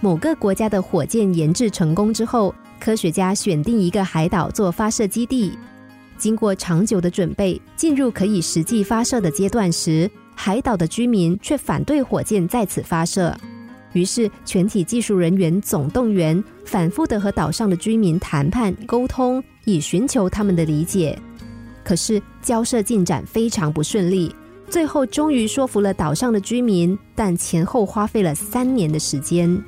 某个国家的火箭研制成功之后，科学家选定一个海岛做发射基地。经过长久的准备，进入可以实际发射的阶段时，海岛的居民却反对火箭在此发射。于是，全体技术人员总动员，反复的和岛上的居民谈判沟通，以寻求他们的理解。可是，交涉进展非常不顺利，最后终于说服了岛上的居民，但前后花费了三年的时间。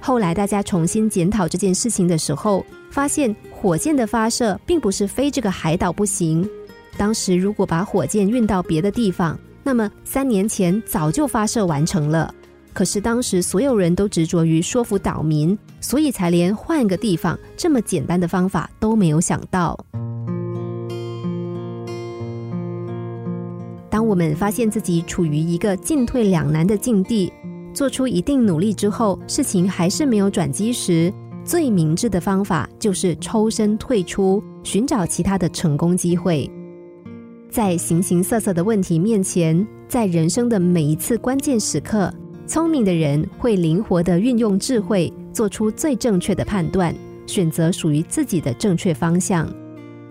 后来，大家重新检讨这件事情的时候，发现火箭的发射并不是非这个海岛不行。当时如果把火箭运到别的地方，那么三年前早就发射完成了。可是当时所有人都执着于说服岛民，所以才连换个地方这么简单的方法都没有想到。当我们发现自己处于一个进退两难的境地，做出一定努力之后，事情还是没有转机时，最明智的方法就是抽身退出，寻找其他的成功机会。在形形色色的问题面前，在人生的每一次关键时刻。聪明的人会灵活的运用智慧，做出最正确的判断，选择属于自己的正确方向。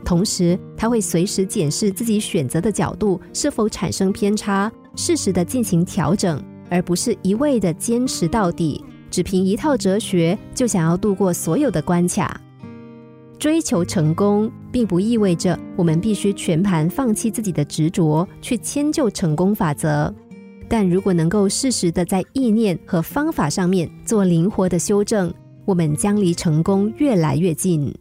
同时，他会随时检视自己选择的角度是否产生偏差，适时的进行调整，而不是一味的坚持到底，只凭一套哲学就想要度过所有的关卡。追求成功，并不意味着我们必须全盘放弃自己的执着，去迁就成功法则。但如果能够适时的在意念和方法上面做灵活的修正，我们将离成功越来越近。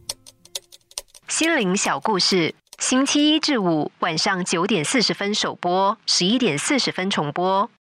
心灵小故事，星期一至五晚上九点四十分首播，十一点四十分重播。